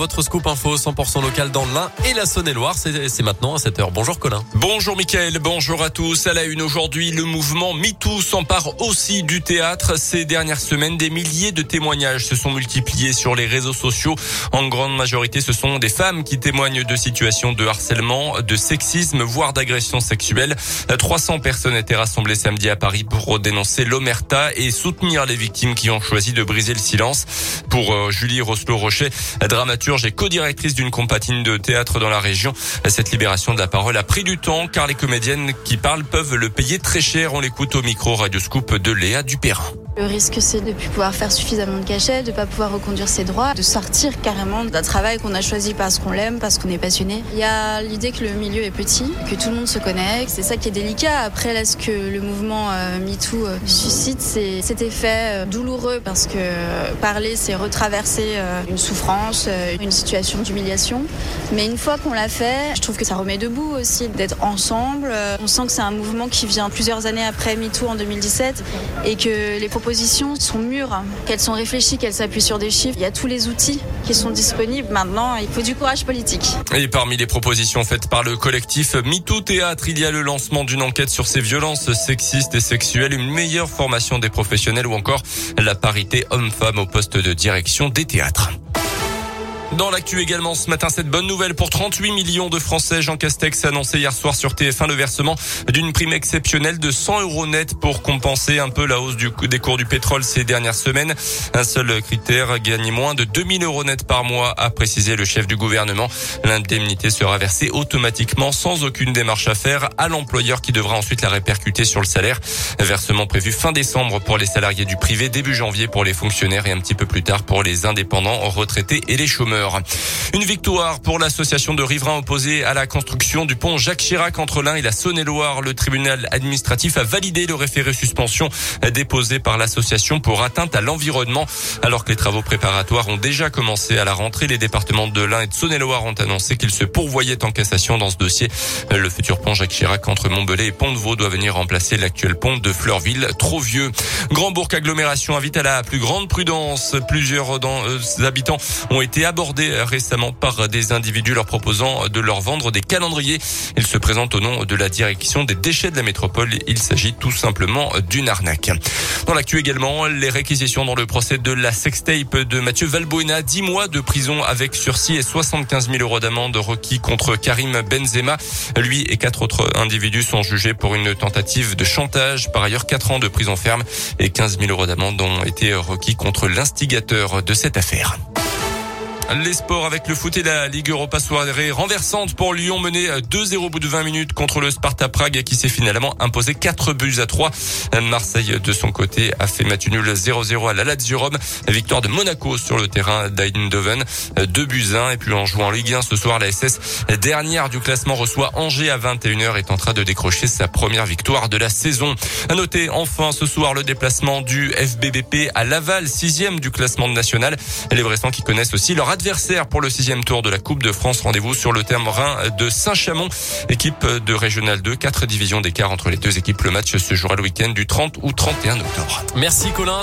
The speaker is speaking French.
Votre scoop info 100% local dans l'Ain et la Saône-et-Loire, c'est maintenant à 7h. Bonjour Colin. Bonjour Mickaël, bonjour à tous. À la une aujourd'hui, le mouvement MeToo s'empare aussi du théâtre. Ces dernières semaines, des milliers de témoignages se sont multipliés sur les réseaux sociaux. En grande majorité, ce sont des femmes qui témoignent de situations de harcèlement, de sexisme, voire d'agression sexuelle. 300 personnes étaient rassemblées samedi à Paris pour dénoncer l'omerta et soutenir les victimes qui ont choisi de briser le silence. Pour euh, Julie Roslo-Rocher, dramaturge et co-directrice d'une compagnie de théâtre dans la région. Cette libération de la parole a pris du temps car les comédiennes qui parlent peuvent le payer très cher. On l'écoute au micro Radio Scoop de Léa Dupérin. Le risque, c'est de ne plus pouvoir faire suffisamment de cachets, de ne pas pouvoir reconduire ses droits, de sortir carrément d'un travail qu'on a choisi parce qu'on l'aime, parce qu'on est passionné. Il y a l'idée que le milieu est petit, que tout le monde se connaît, c'est ça qui est délicat. Après, là, ce que le mouvement euh, MeToo euh, suscite, c'est cet effet euh, douloureux parce que parler, c'est retraverser une souffrance, une situation d'humiliation. Mais une fois qu'on l'a fait, je trouve que ça remet debout aussi d'être ensemble. On sent que c'est un mouvement qui vient plusieurs années après MeToo en 2017 et que les propos propositions sont mûres, qu'elles sont réfléchies, qu'elles s'appuient sur des chiffres. Il y a tous les outils qui sont disponibles. Maintenant, il faut du courage politique. Et parmi les propositions faites par le collectif MeToo Théâtre, il y a le lancement d'une enquête sur ces violences sexistes et sexuelles, une meilleure formation des professionnels ou encore la parité homme-femme au poste de direction des théâtres. Dans l'actu également ce matin, cette bonne nouvelle pour 38 millions de Français. Jean Castex a annoncé hier soir sur TF1 le versement d'une prime exceptionnelle de 100 euros net pour compenser un peu la hausse des cours du pétrole ces dernières semaines. Un seul critère, gagner moins de 2000 euros net par mois, a précisé le chef du gouvernement. L'indemnité sera versée automatiquement sans aucune démarche à faire à l'employeur qui devra ensuite la répercuter sur le salaire. Versement prévu fin décembre pour les salariés du privé, début janvier pour les fonctionnaires et un petit peu plus tard pour les indépendants, retraités et les chômeurs. Une victoire pour l'association de riverains opposés à la construction du pont Jacques Chirac entre l'Ain et la Saône-et-Loire. Le tribunal administratif a validé le référé suspension déposé par l'association pour atteinte à l'environnement. Alors que les travaux préparatoires ont déjà commencé à la rentrée, les départements de l'Ain et de Saône-et-Loire ont annoncé qu'ils se pourvoyaient en cassation dans ce dossier. Le futur pont Jacques Chirac entre Montbelay et Pont-de-Vaux doit venir remplacer l'actuel pont de Fleurville, trop vieux. Grand Bourg agglomération invite à la plus grande prudence. Plusieurs euh, habitants ont été abordés récemment par des individus leur proposant de leur vendre des calendriers. Ils se présentent au nom de la direction des déchets de la métropole. Il s'agit tout simplement d'une arnaque. Dans l'actu également, les réquisitions dans le procès de la sextape de Mathieu Valbuena. 10 mois de prison avec sursis et 75 000 euros d'amende requis contre Karim Benzema. Lui et quatre autres individus sont jugés pour une tentative de chantage. Par ailleurs, 4 ans de prison ferme et 15 000 euros d'amende ont été requis contre l'instigateur de cette affaire. Les sports avec le foot et la Ligue Europa soirée renversante pour Lyon mené 2-0 au bout de 20 minutes contre le Sparta Prague qui s'est finalement imposé 4 buts à 3. Marseille de son côté a fait match nul 0-0 à la Lazio Rome. Victoire de Monaco sur le terrain d'Eindhoven 2 buts 1 et puis en jouant en Ligue 1 ce soir la SS dernière du classement reçoit Angers à 21h est en train de décrocher sa première victoire de la saison. À noter enfin ce soir le déplacement du FBBP à Laval, sixième du classement national. Les Bressans qui connaissent aussi leur adversaire pour le sixième tour de la Coupe de France. Rendez-vous sur le terrain de Saint-Chamond, équipe de Régional 2. Quatre divisions d'écart entre les deux équipes. Le match se jouera le week-end du 30 ou 31 octobre. Merci Colin.